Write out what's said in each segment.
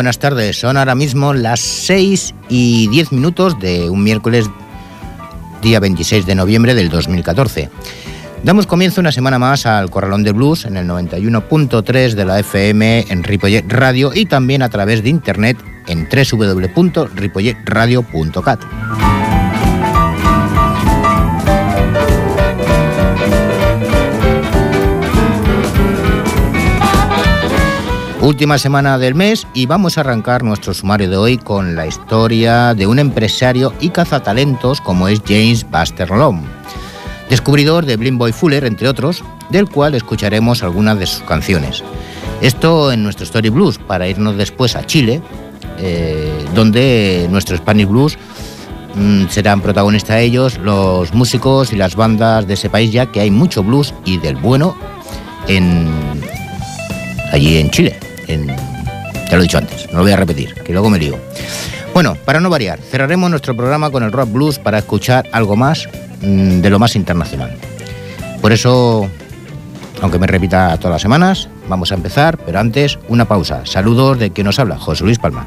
Buenas tardes. Son ahora mismo las 6 y 10 minutos de un miércoles, día 26 de noviembre del 2014. Damos comienzo una semana más al Corralón de Blues en el 91.3 de la FM en Ripollet Radio y también a través de internet en www.ripolletradio.cat. Última semana del mes y vamos a arrancar nuestro sumario de hoy con la historia de un empresario y cazatalentos como es James Buster Long, descubridor de Blind Boy Fuller, entre otros, del cual escucharemos algunas de sus canciones. Esto en nuestro Story Blues, para irnos después a Chile, eh, donde nuestro Spanish Blues mm, serán protagonistas ellos, los músicos y las bandas de ese país, ya que hay mucho blues y del bueno en, allí en Chile ya lo he dicho antes, no lo voy a repetir, que luego me lío. Bueno, para no variar, cerraremos nuestro programa con el rock blues para escuchar algo más mm, de lo más internacional. Por eso, aunque me repita todas las semanas, vamos a empezar, pero antes una pausa. Saludos de quien nos habla, José Luis Palma.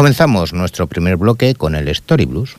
Comenzamos nuestro primer bloque con el Story Blues.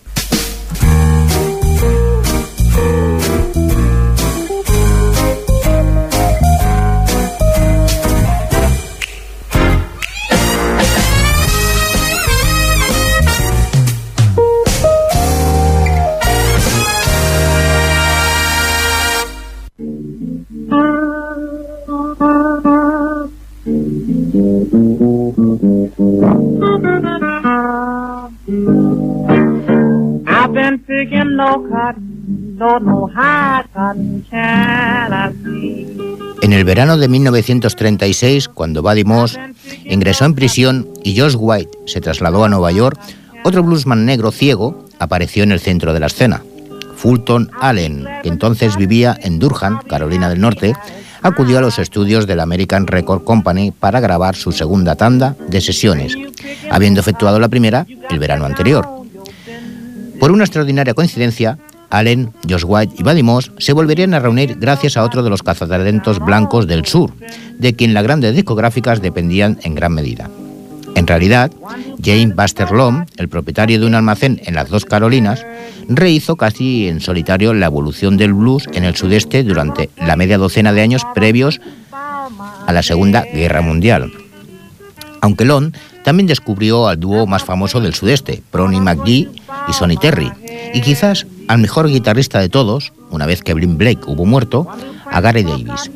En el verano de 1936, cuando Buddy Moss ingresó en prisión y Josh White se trasladó a Nueva York, otro bluesman negro ciego apareció en el centro de la escena. Fulton Allen, que entonces vivía en Durham, Carolina del Norte, acudió a los estudios de la American Record Company para grabar su segunda tanda de sesiones, habiendo efectuado la primera el verano anterior. Por una extraordinaria coincidencia, Allen, Josh White y Buddy Moss se volverían a reunir gracias a otro de los cazatalentos blancos del sur, de quien las grandes discográficas dependían en gran medida. En realidad, James Buster Lom, el propietario de un almacén en las dos Carolinas, rehizo casi en solitario la evolución del blues en el sudeste durante la media docena de años previos a la Segunda Guerra Mundial. Aunque Lon también descubrió al dúo más famoso del sudeste, Bronnie McGee y Sonny Terry, y quizás al mejor guitarrista de todos, una vez que Blind Blake hubo muerto, a Gary Davis.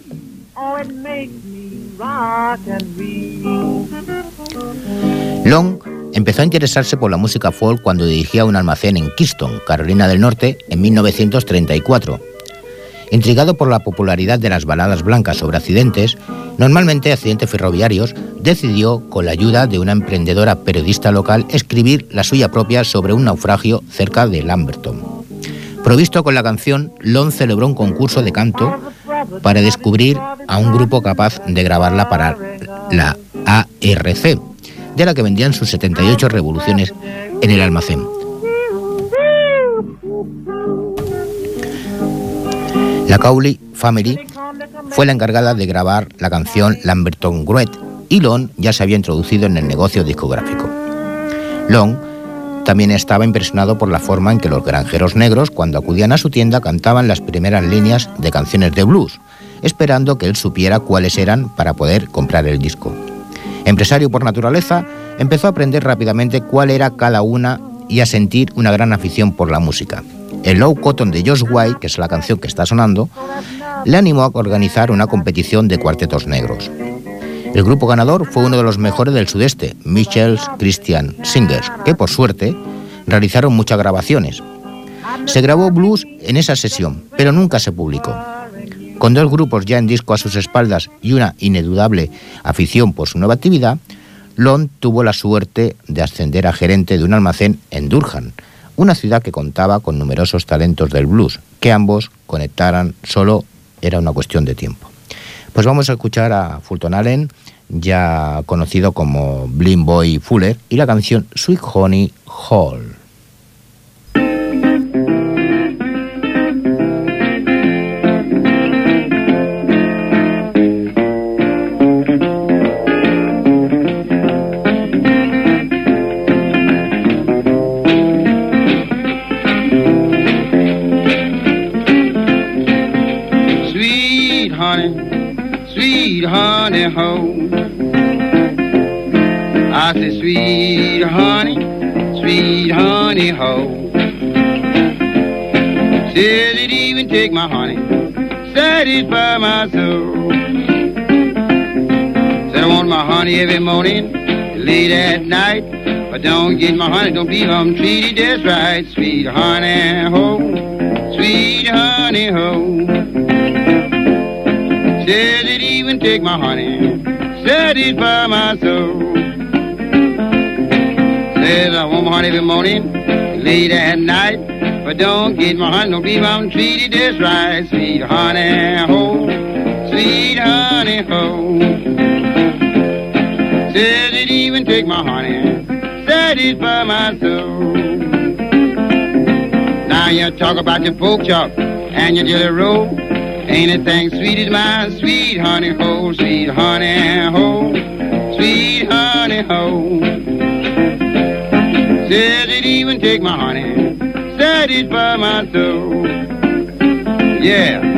Long empezó a interesarse por la música folk cuando dirigía un almacén en Kingston, Carolina del Norte, en 1934. Intrigado por la popularidad de las baladas blancas sobre accidentes, normalmente accidentes ferroviarios, decidió, con la ayuda de una emprendedora periodista local, escribir la suya propia sobre un naufragio cerca de Lamberton. Provisto con la canción, Long celebró un concurso de canto para descubrir a un grupo capaz de grabarla para la ARC, de la que vendían sus 78 revoluciones en el almacén. La Cowley Family fue la encargada de grabar la canción Lamberton Gruet y Long ya se había introducido en el negocio discográfico. Long también estaba impresionado por la forma en que los granjeros negros, cuando acudían a su tienda, cantaban las primeras líneas de canciones de blues, esperando que él supiera cuáles eran para poder comprar el disco. Empresario por naturaleza, empezó a aprender rápidamente cuál era cada una y a sentir una gran afición por la música. El Low Cotton de Josh White, que es la canción que está sonando, le animó a organizar una competición de cuartetos negros. El grupo ganador fue uno de los mejores del sudeste, Mitchell's Christian Singers, que por suerte realizaron muchas grabaciones. Se grabó blues en esa sesión, pero nunca se publicó. Con dos grupos ya en disco a sus espaldas y una inedudable afición por su nueva actividad, Lon tuvo la suerte de ascender a gerente de un almacén en Durham, una ciudad que contaba con numerosos talentos del blues, que ambos conectaran solo era una cuestión de tiempo. Pues vamos a escuchar a Fulton Allen, ya conocido como Blind Boy Fuller, y la canción Sweet Honey Hall. Satisfy my soul. Said I want my honey every morning, late at night. But don't get my honey, don't believe I'm treated just right. Sweet honey ho, sweet honey ho. Said it even take my honey, satisfy my soul. Said I want my honey every morning, late at night. But don't get my honey, don't believe I'm treated just right. Sweet honey, ho, sweet honey, ho. Says it even take my honey, satisfy my soul. Now you talk about your pork chop and your jelly roll. Ain't anything sweet as my sweet honey, ho, sweet honey, ho, sweet honey, ho. Says it even take my honey satisfy my soul. Yeah.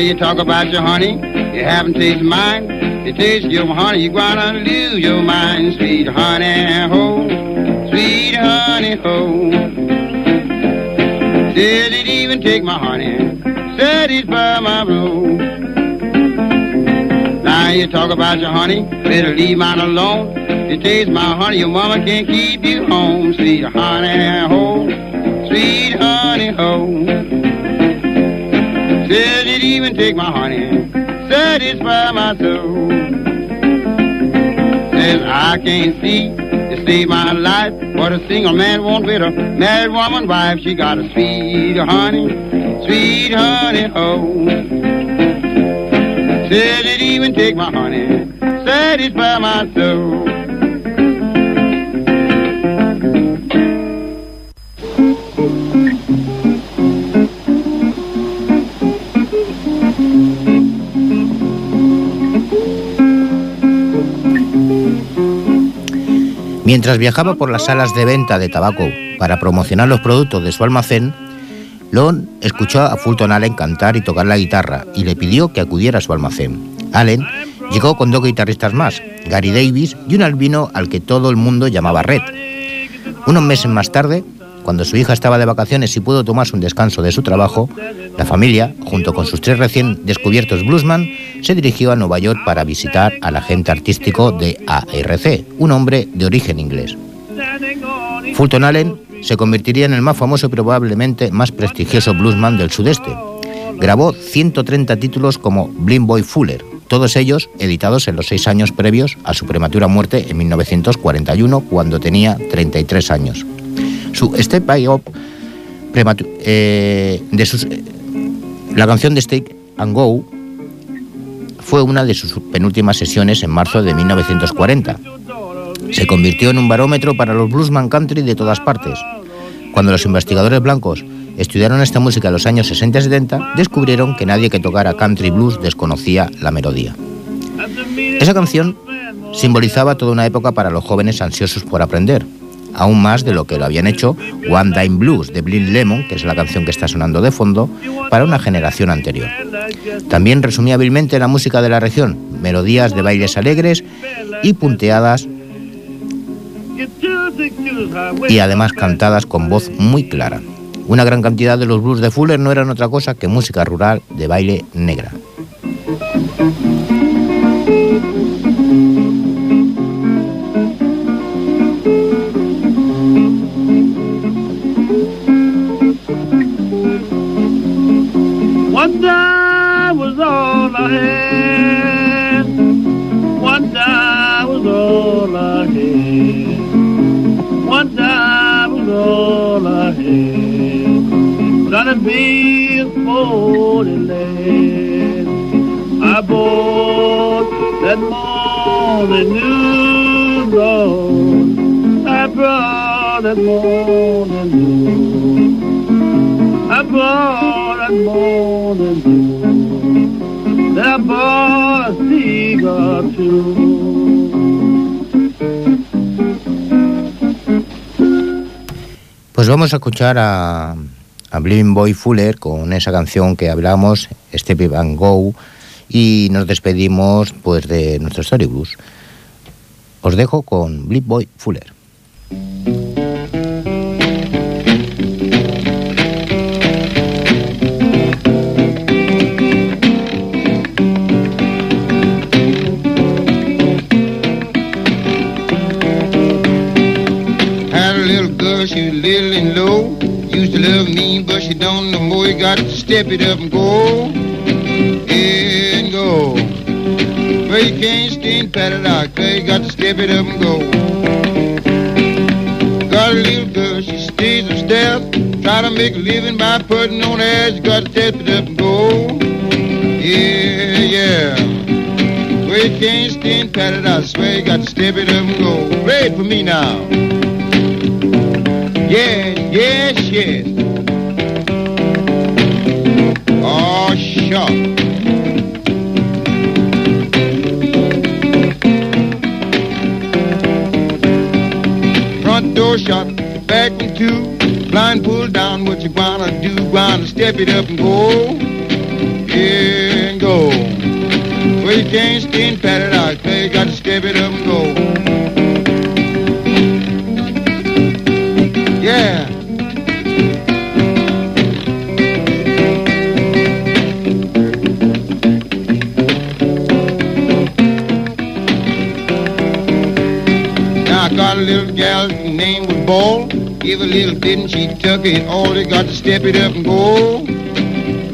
You talk about your honey, you haven't tasted mine. You taste your honey, you're gonna lose your mind, sweet honey, ho sweet honey oh. ho. Said it even take my honey, satisfy my blow. Now you talk about your honey, better leave mine alone. It tastes my honey, your mama can't keep you home. Sweet honey ho, sweet honey oh. ho. Said it even take my honey, satisfy my soul. Says I can't see save my life. What a single man won't with a married woman wife. She got a sweet honey, sweet honey, oh. Said it even take my honey, satisfy my soul. Mientras viajaba por las salas de venta de tabaco para promocionar los productos de su almacén, Lon escuchó a Fulton Allen cantar y tocar la guitarra y le pidió que acudiera a su almacén. Allen llegó con dos guitarristas más, Gary Davis y un albino al que todo el mundo llamaba Red. Unos meses más tarde, cuando su hija estaba de vacaciones y pudo tomarse un descanso de su trabajo, la familia, junto con sus tres recién descubiertos bluesman, se dirigió a Nueva York para visitar al agente artístico de ARC, un hombre de origen inglés. Fulton Allen se convertiría en el más famoso y probablemente más prestigioso bluesman del sudeste. Grabó 130 títulos como Blind Boy Fuller, todos ellos editados en los seis años previos a su prematura muerte en 1941, cuando tenía 33 años. Su Step by Up, eh, de sus, la canción de Stake and Go fue una de sus penúltimas sesiones en marzo de 1940. Se convirtió en un barómetro para los bluesman country de todas partes. Cuando los investigadores blancos estudiaron esta música en los años 60 y 70, descubrieron que nadie que tocara country blues desconocía la melodía. Esa canción simbolizaba toda una época para los jóvenes ansiosos por aprender, aún más de lo que lo habían hecho One Dime Blues de Blind Lemon, que es la canción que está sonando de fondo, para una generación anterior. También resumía hábilmente la música de la región, melodías de bailes alegres y punteadas y además cantadas con voz muy clara. Una gran cantidad de los blues de Fuller no eran otra cosa que música rural de baile negra. Time was all I had. One time was all I had. One time was all I had. Gonna be a forty lad. I bought that morning new Lord. I brought that morning new. I bought that Pues vamos a escuchar a, a Boy Fuller con esa canción que hablamos, Step and Go, y nos despedimos pues de nuestro Story Blues. Os dejo con Blind Boy Fuller. To love me, but she don't no more. You got to step it up and go. And go. Well, you can't stand out, cause you got to step it up and go. Got a little girl, she stays upstairs. Try to make a living by putting on airs. You got to step it up and go. Yeah, yeah. Well, you can't stand it out, swear you got to step it up and go. Play for me now. Yes, yes, yes. Oh, sure. Front door shut, back in two. Blind pulled down, what you wanna do? Wanna step it up and go. Yeah, and go. Well, you can't stand it out, you got to step it up and go. Give a little bit and she took it all. You got to step it up and go.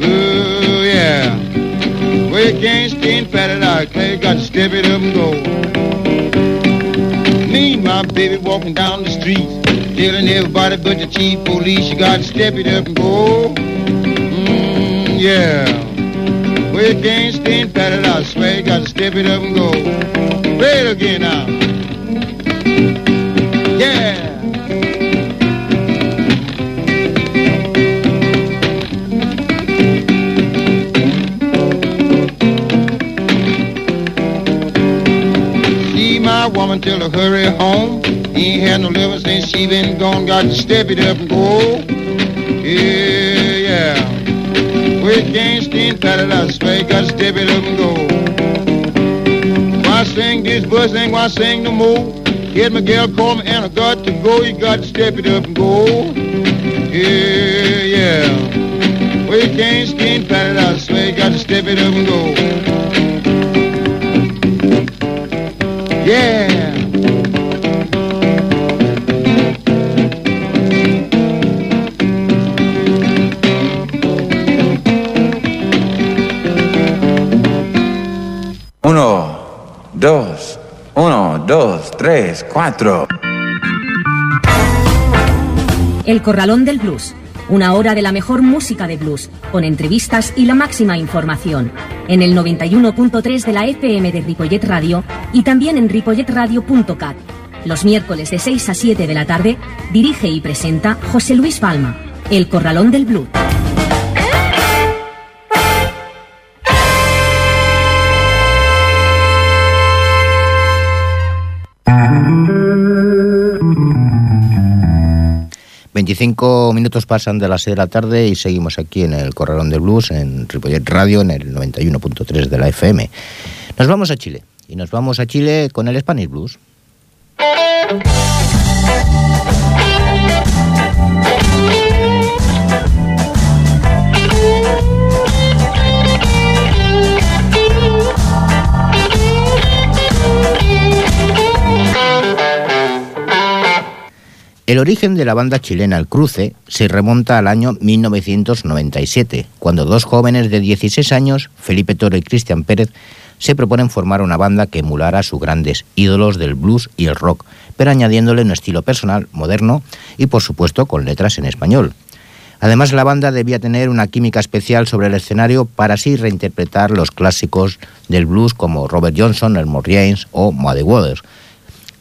Oh, yeah. Well, you can't stand it out, Clay. You got to step it up and go. Me and my baby walking down the street, telling everybody but the chief police, you gotta step it up and go. Mm, yeah. Well, you can't stand pat it out, swear you gotta step it up and go. Play it again now. Yeah. My woman tell her hurry home. Ain't had no living since she been gone. Got to step it up and go. Yeah, yeah. Stand pat it swear got to step it up and go. Why sing this bus ain't why sing no more? Get my girl call me and I got to go. You got to step it up and go. Yeah, yeah. Stand pat it swear got to step it up and go. Uno, dos, uno, dos, tres, cuatro. El Corralón del Blues. Una hora de la mejor música de blues, con entrevistas y la máxima información. En el 91.3 de la FM de Ripollet Radio y también en ripolletradio.cat. Los miércoles de 6 a 7 de la tarde dirige y presenta José Luis Palma, El Corralón del Blue. Veinticinco minutos pasan de las 6 de la tarde y seguimos aquí en el Corralón del Blues, en Ripollet Radio, en el 91.3 de la FM. Nos vamos a Chile y nos vamos a Chile con el Spanish Blues. El origen de la banda chilena El Cruce se remonta al año 1997, cuando dos jóvenes de 16 años, Felipe Toro y Cristian Pérez, se proponen formar una banda que emulara a sus grandes ídolos del blues y el rock, pero añadiéndole un estilo personal, moderno y por supuesto con letras en español. Además, la banda debía tener una química especial sobre el escenario para así reinterpretar los clásicos del blues como Robert Johnson, Elmore James o Muddy Waters,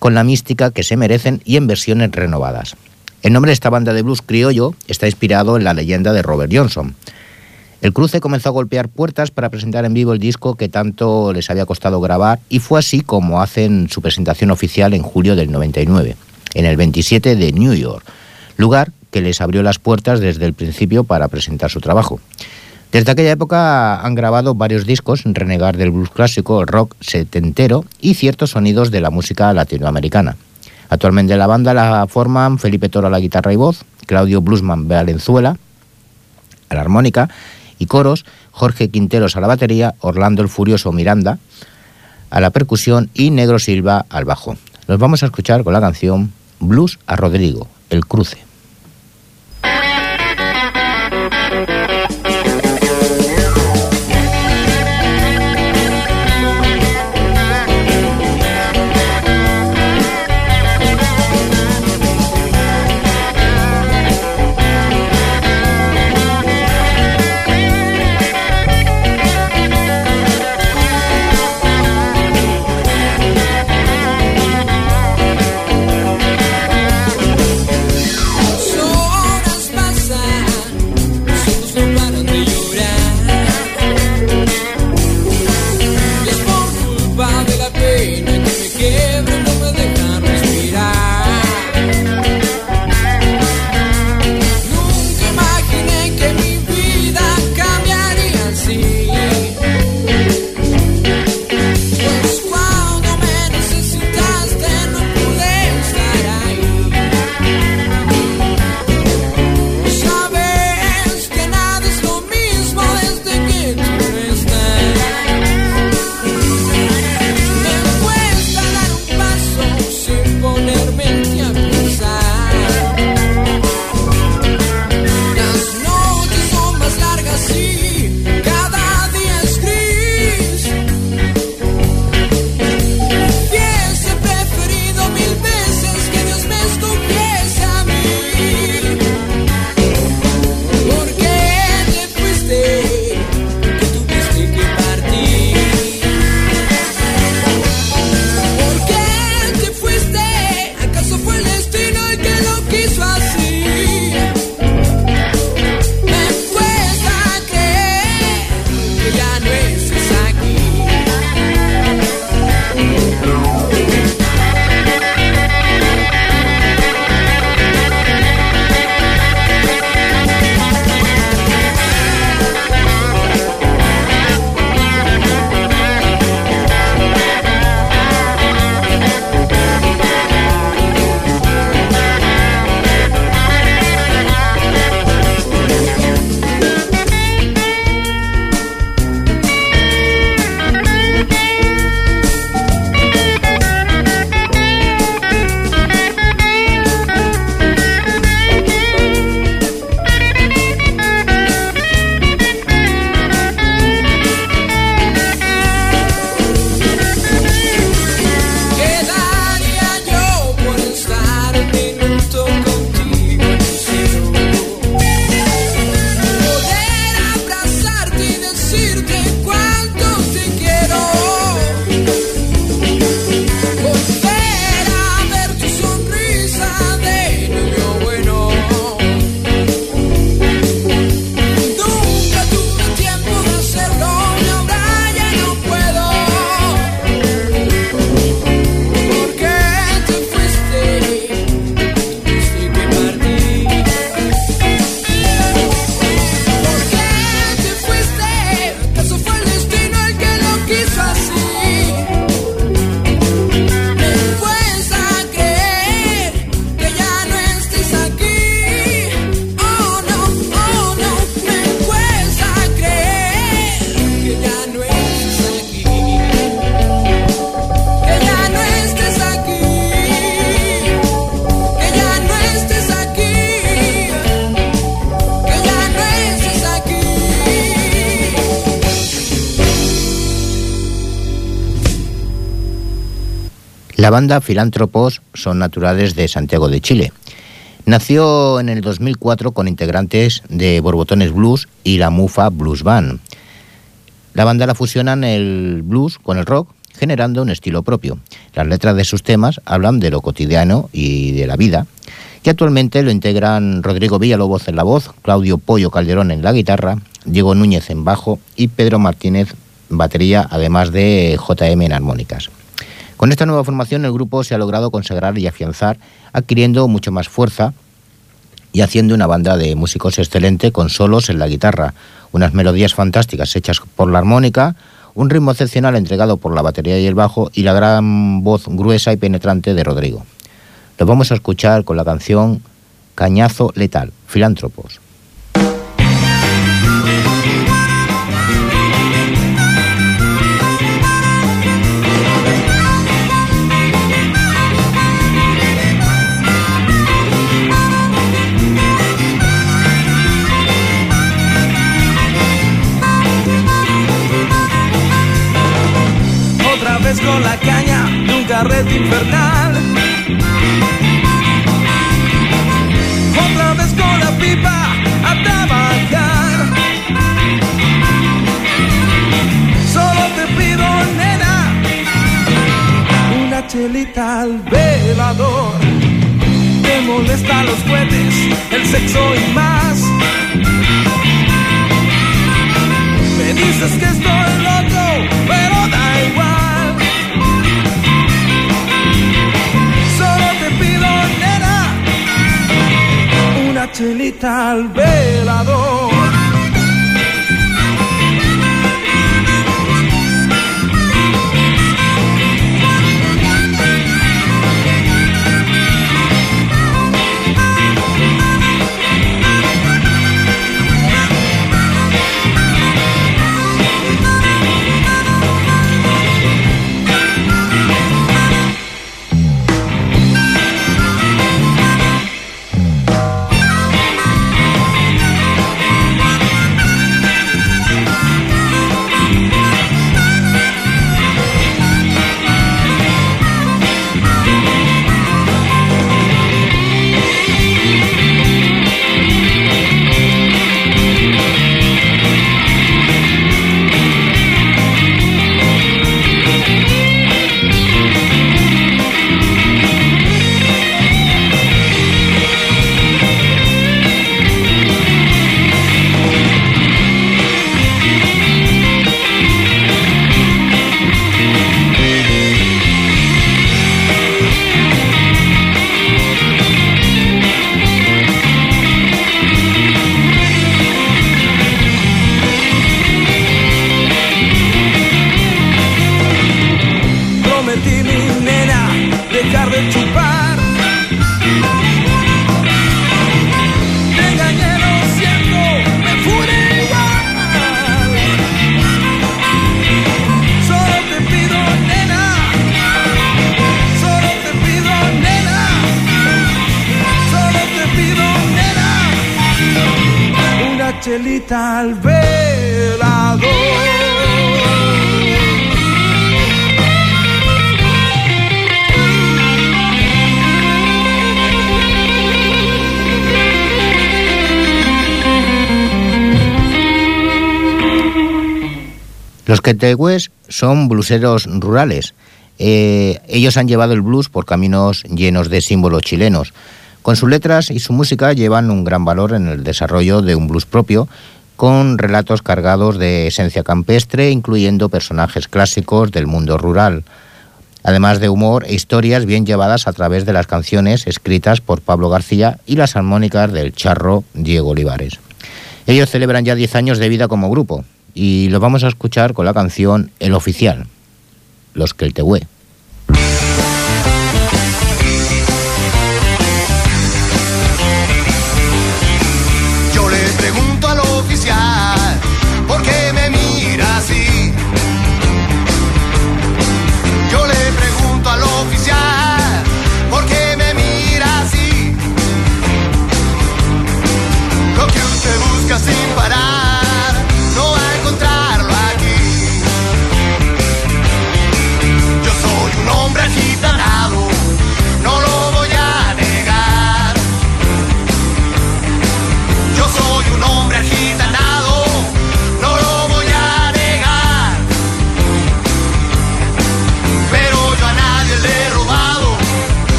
con la mística que se merecen y en versiones renovadas. El nombre de esta banda de blues criollo está inspirado en la leyenda de Robert Johnson. El cruce comenzó a golpear puertas para presentar en vivo el disco que tanto les había costado grabar y fue así como hacen su presentación oficial en julio del 99, en el 27 de New York, lugar que les abrió las puertas desde el principio para presentar su trabajo. Desde aquella época han grabado varios discos, renegar del blues clásico, rock setentero y ciertos sonidos de la música latinoamericana. Actualmente la banda la forman Felipe Toro a la guitarra y voz, Claudio Bluesman Valenzuela a la armónica y coros, Jorge Quinteros a la batería, Orlando el Furioso Miranda a la percusión y Negro Silva al bajo. Los vamos a escuchar con la canción Blues a Rodrigo, El Cruce. La banda Filántropos son naturales de Santiago de Chile. Nació en el 2004 con integrantes de Borbotones Blues y la Mufa Blues Band. La banda la fusionan el blues con el rock, generando un estilo propio. Las letras de sus temas hablan de lo cotidiano y de la vida, y actualmente lo integran Rodrigo Villalobos en la voz, Claudio Pollo Calderón en la guitarra, Diego Núñez en bajo y Pedro Martínez batería, además de JM en armónicas. Con esta nueva formación el grupo se ha logrado consagrar y afianzar, adquiriendo mucho más fuerza y haciendo una banda de músicos excelente con solos en la guitarra, unas melodías fantásticas hechas por la armónica, un ritmo excepcional entregado por la batería y el bajo y la gran voz gruesa y penetrante de Rodrigo. Lo vamos a escuchar con la canción Cañazo Letal, Filántropos. Con la caña de un carrete infernal. Otra vez con la pipa a trabajar. Solo te pido, nena, una chelita al velador. Te molesta los cohetes, el sexo y más. Me dices que estoy chelita al velador. Los Quetehues son bluseros rurales. Eh, ellos han llevado el blues por caminos llenos de símbolos chilenos. Con sus letras y su música llevan un gran valor en el desarrollo de un blues propio, con relatos cargados de esencia campestre, incluyendo personajes clásicos del mundo rural, además de humor e historias bien llevadas a través de las canciones escritas por Pablo García y las armónicas del charro Diego Olivares. Ellos celebran ya 10 años de vida como grupo, y lo vamos a escuchar con la canción El Oficial, Los que el Tehué.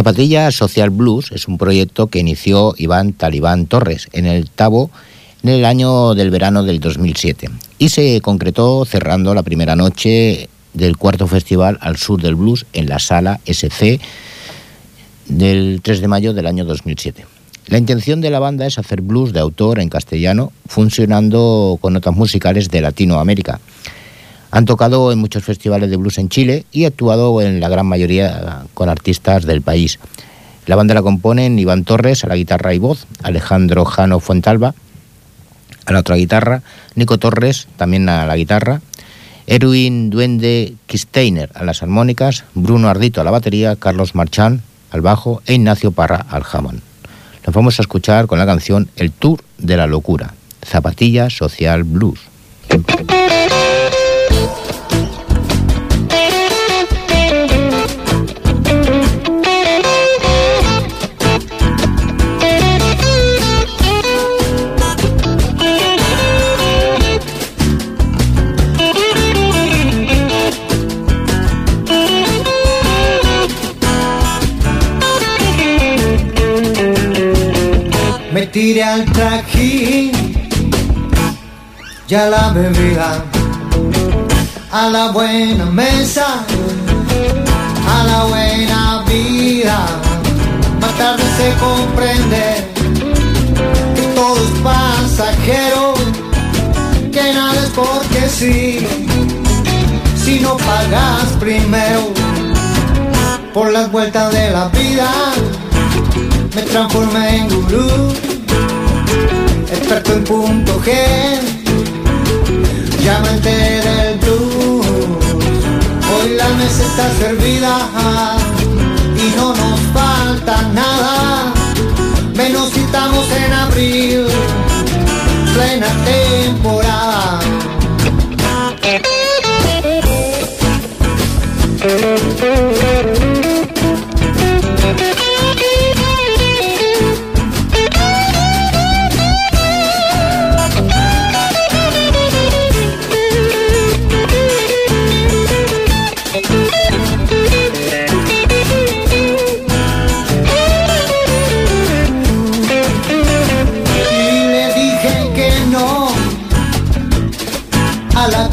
Zapatilla Social Blues es un proyecto que inició Iván Talibán Torres en el Tabo en el año del verano del 2007 y se concretó cerrando la primera noche del cuarto festival al sur del blues en la sala SC del 3 de mayo del año 2007. La intención de la banda es hacer blues de autor en castellano, funcionando con notas musicales de Latinoamérica. Han tocado en muchos festivales de blues en Chile y actuado en la gran mayoría con artistas del país. La banda la componen Iván Torres a la guitarra y voz, Alejandro Jano Fuentalba a la otra guitarra, Nico Torres también a la guitarra, Erwin Duende Kisteiner a las armónicas, Bruno Ardito a la batería, Carlos Marchán al bajo e Ignacio Parra al jamón. Nos vamos a escuchar con la canción El Tour de la Locura, Zapatilla Social Blues. Me tiré al trajín y a la bebida, a la buena mesa, a la buena vida. Más tarde se comprende que todo es pasajero, que nada es porque sí, si no pagas primero por las vueltas de la vida me transformé en gurú, experto en punto G, llamante del blues. Hoy la mesa está servida y no nos falta nada, menos si estamos en abril, plena temporada.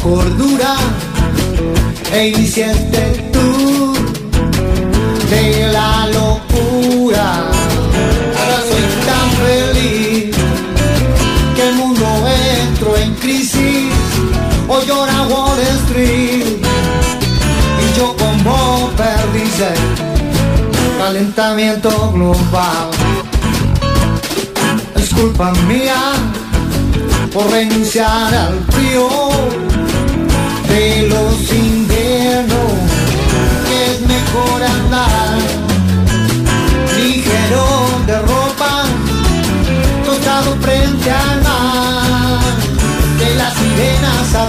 Cordura e inicié este tour de la locura. Ahora soy tan feliz que el mundo entró en crisis. Hoy llora Wall Street y yo como perdice calentamiento global es culpa mía por renunciar al frío de los inviernos es mejor andar. Ligero de ropa tostado frente al mar que las sirenas adornan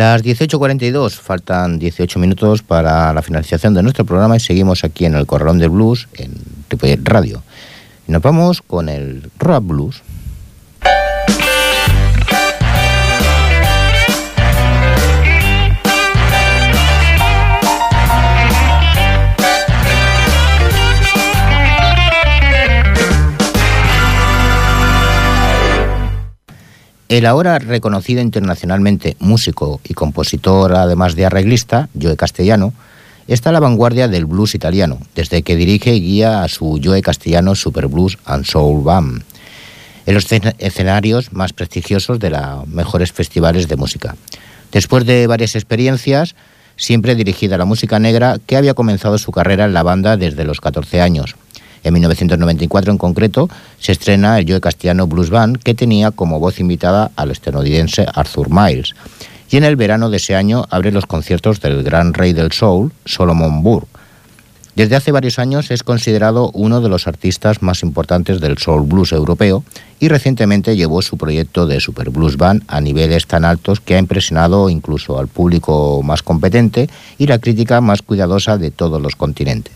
Las 18.42, faltan 18 minutos para la finalización de nuestro programa y seguimos aquí en el Corralón del Blues, en Ripollet Radio. Y nos vamos con el Rock Blues. El ahora reconocido internacionalmente músico y compositor, además de arreglista, Joe Castellano, está a la vanguardia del blues italiano, desde que dirige y guía a su Joe Castellano Super Blues and Soul Band, en los escen- escenarios más prestigiosos de los mejores festivales de música. Después de varias experiencias, siempre dirigida a la música negra, que había comenzado su carrera en la banda desde los 14 años. En 1994 en concreto se estrena el Joe Castellano Blues Band que tenía como voz invitada al estadounidense Arthur Miles. Y en el verano de ese año abre los conciertos del gran rey del soul, Solomon Burke. Desde hace varios años es considerado uno de los artistas más importantes del soul blues europeo y recientemente llevó su proyecto de Super Blues Band a niveles tan altos que ha impresionado incluso al público más competente y la crítica más cuidadosa de todos los continentes.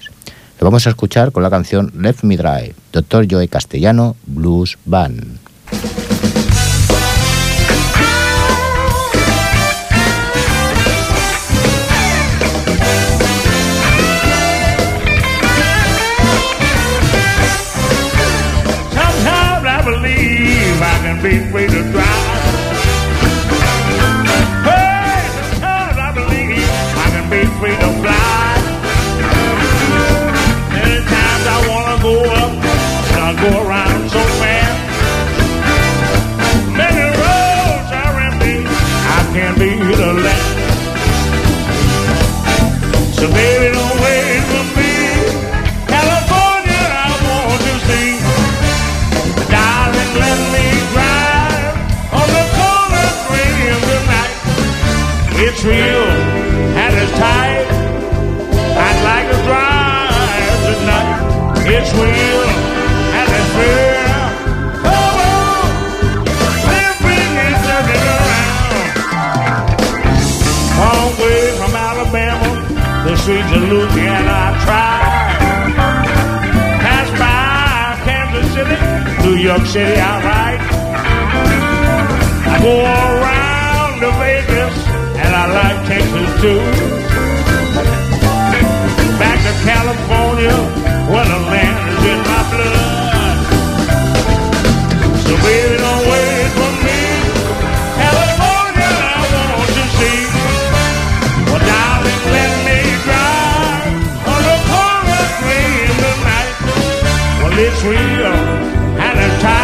Lo vamos a escuchar con la canción Left Me Drive, Dr. Joe Castellano Blues Band. live real and a time.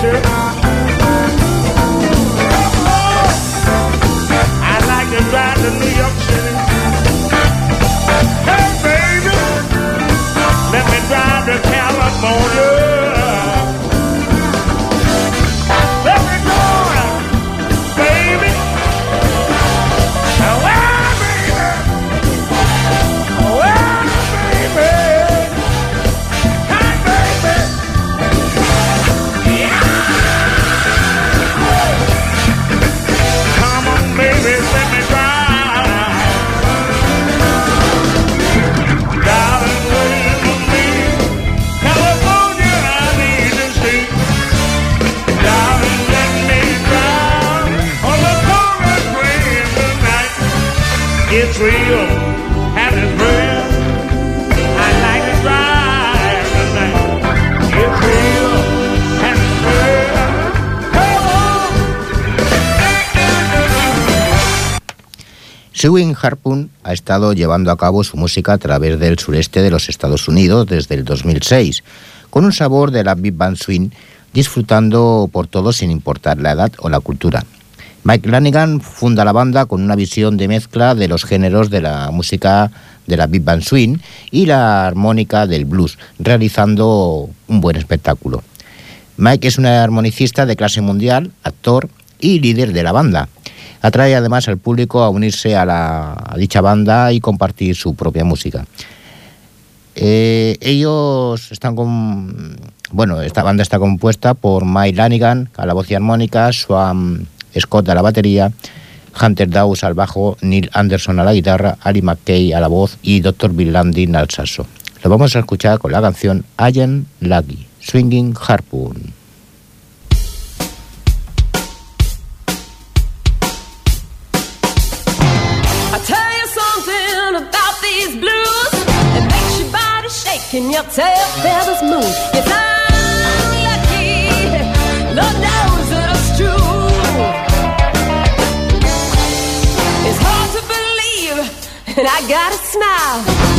picture Swing Harpoon ha estado llevando a cabo su música a través del sureste de los Estados Unidos desde el 2006, con un sabor de la Big Band Swing, disfrutando por todos sin importar la edad o la cultura. Mike Lanigan funda la banda con una visión de mezcla de los géneros de la música de la Big Band Swing y la armónica del blues, realizando un buen espectáculo. Mike es un armonicista de clase mundial, actor y líder de la banda. Atrae además al público a unirse a, la, a dicha banda y compartir su propia música. Eh, ellos están con. Bueno, esta banda está compuesta por Mike Lanigan a la voz y armónica, Swam Scott a la batería, Hunter Dawes al bajo, Neil Anderson a la guitarra, Ali McKay a la voz y Dr. Bill Landin al saxo. Lo vamos a escuchar con la canción Ian Lucky, Swinging Harpoon. And your tail feathers move. Yes, I'm lucky. Lord knows that it's true. It's hard to believe, and I gotta smile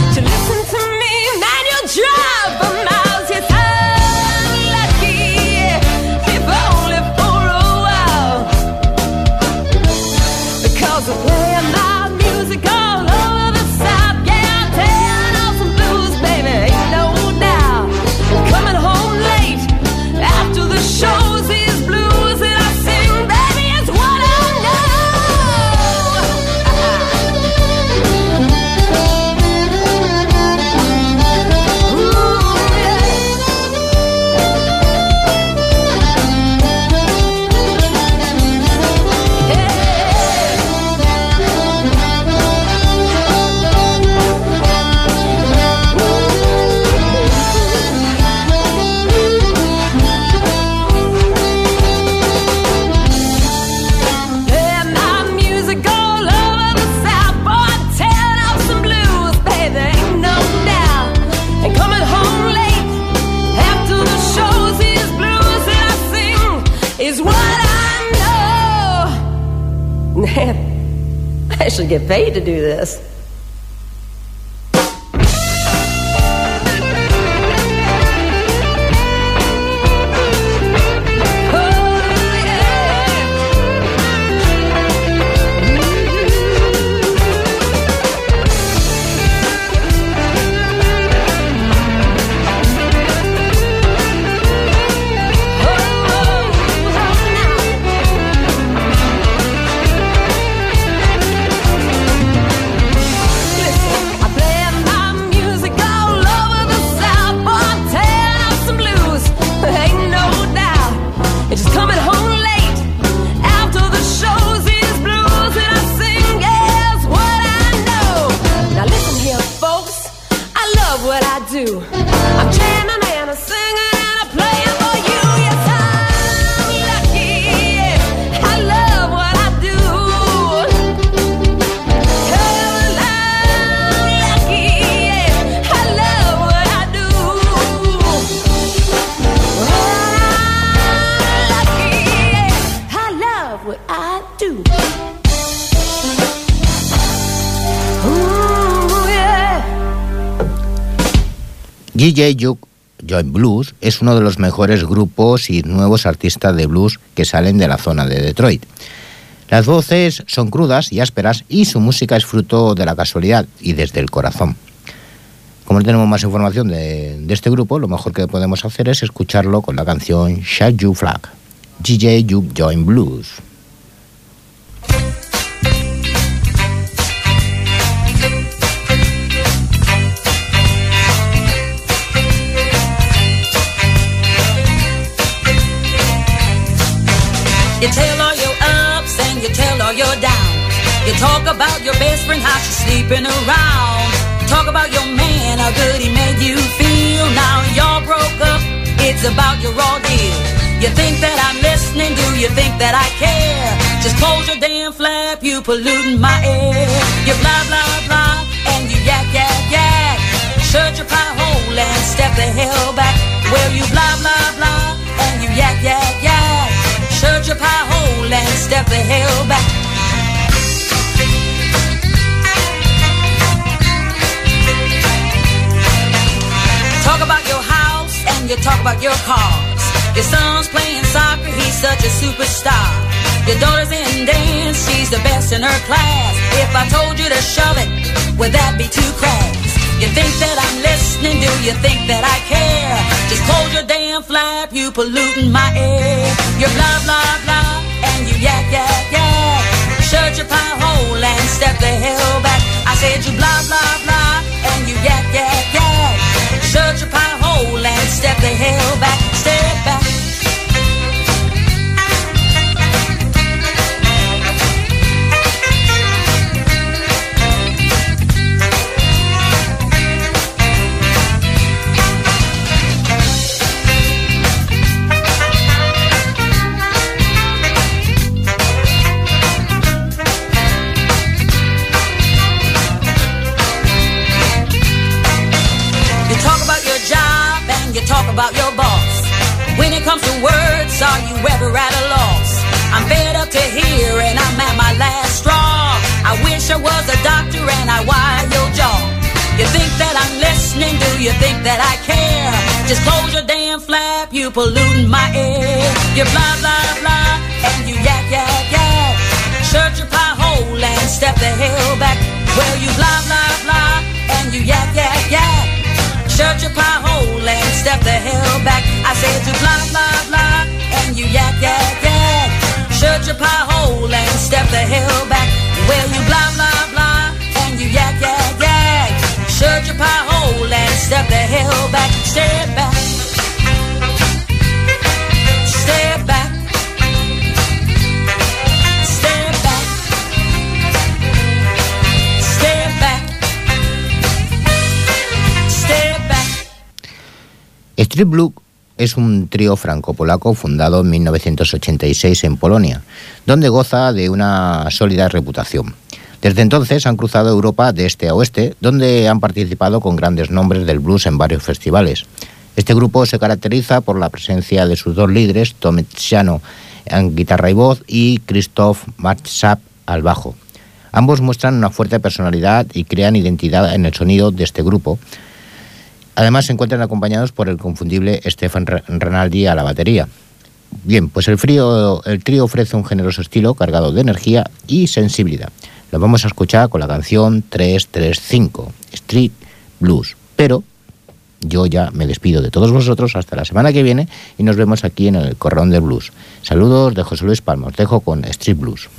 get paid to do this. DJ Juke Joint Blues es uno de los mejores grupos y nuevos artistas de blues que salen de la zona de Detroit. Las voces son crudas y ásperas y su música es fruto de la casualidad y desde el corazón. Como no tenemos más información de, este grupo, lo mejor que podemos hacer es escucharlo con la canción Shut You Flag, DJ Juke Joint Blues. You tell all your ups and you tell all your downs. You talk about your best friend, how she's sleeping around. Talk about your man, how good he made you feel. Now y'all broke up, it's about your raw deal. You think that I'm listening, do you think that I care? Just close your damn flap, you polluting my air. You blah blah blah, and you yak yak yak. Shut your pie hole and step the hell back. Well, you blah blah blah, and you yak yak yak search of high hole and step the hell back. Talk about your house and you talk about your cars. Your son's playing soccer, he's such a superstar. Your daughter's in dance, she's the best in her class. If I told you to shove it, would that be too crass? You think that I'm listening, do you think that I care? Just close your damn flap, you polluting my air. You're blah, blah, blah, and you yak, yak, yak. Shut your pie hole and step the hell back. I said you blah, blah, blah, and you yak, yak, yak. Shut your pie hole and step the hell back. About your boss. When it comes to words, are you ever at a loss? I'm fed up to hear and I'm at my last straw. I wish I was a doctor and I wire your jaw. You think that I'm listening? Do you think that I care? Just close your damn flap, you polluting my air. You blah blah blah and you yak yak yak. Shut your pie hole and step the hell back. Well, you blah blah blah and you yak yak yak. Your pie hole and step the hell back. Well, you blah blah blah and you yak yak yak. Shut your pie hole and step the hell back. Step back. Step back. Step back. Step back. Step back. Street Blue es un trío franco-polaco fundado en 1986 en Polonia, donde goza de una sólida reputación. Desde entonces han cruzado Europa de este a oeste, donde han participado con grandes nombres del blues en varios festivales. Este grupo se caracteriza por la presencia de sus dos líderes, Tom Tchiano en guitarra y voz y Christoph Marchap al bajo. Ambos muestran una fuerte personalidad y crean identidad en el sonido de este grupo, Además se encuentran acompañados por el confundible Stefan Re- Renaldi a la batería. Bien, pues el, frío, el trío ofrece un generoso estilo cargado de energía y sensibilidad. Lo vamos a escuchar con la canción 335, Street Blues. Pero yo ya me despido de todos vosotros hasta la semana que viene y nos vemos aquí en el Corrón del Blues. Saludos de José Luis Palma, dejo con Street Blues.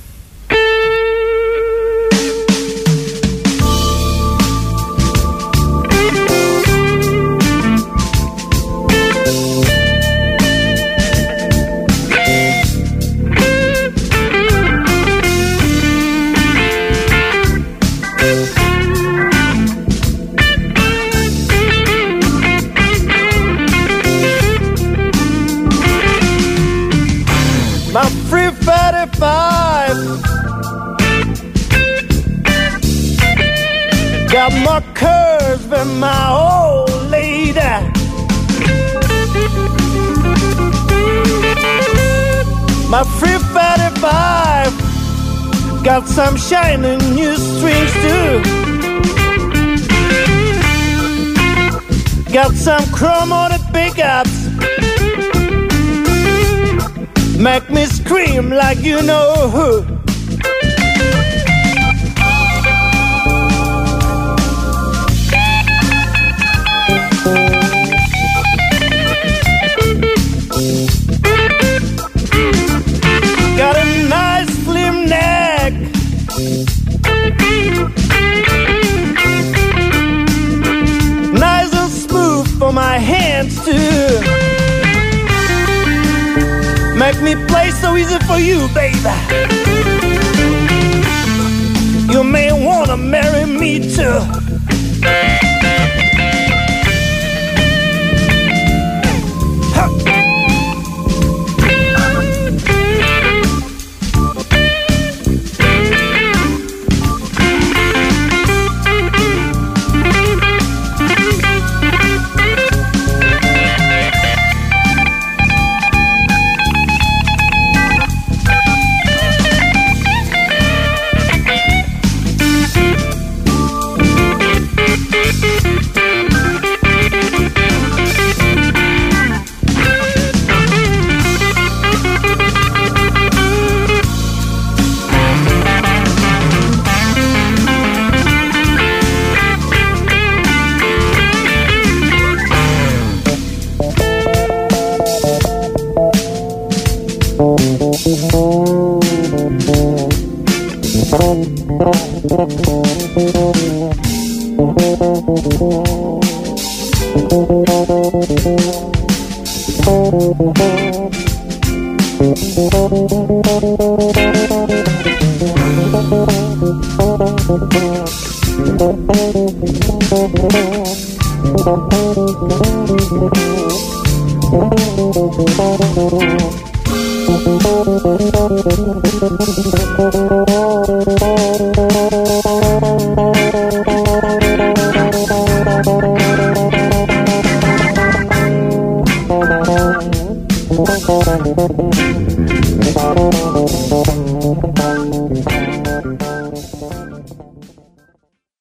Shiny new strings too. Got some chrome on the pickups. Make me scream like you know who. Make me play so easy for you, baby. You may wanna marry me too.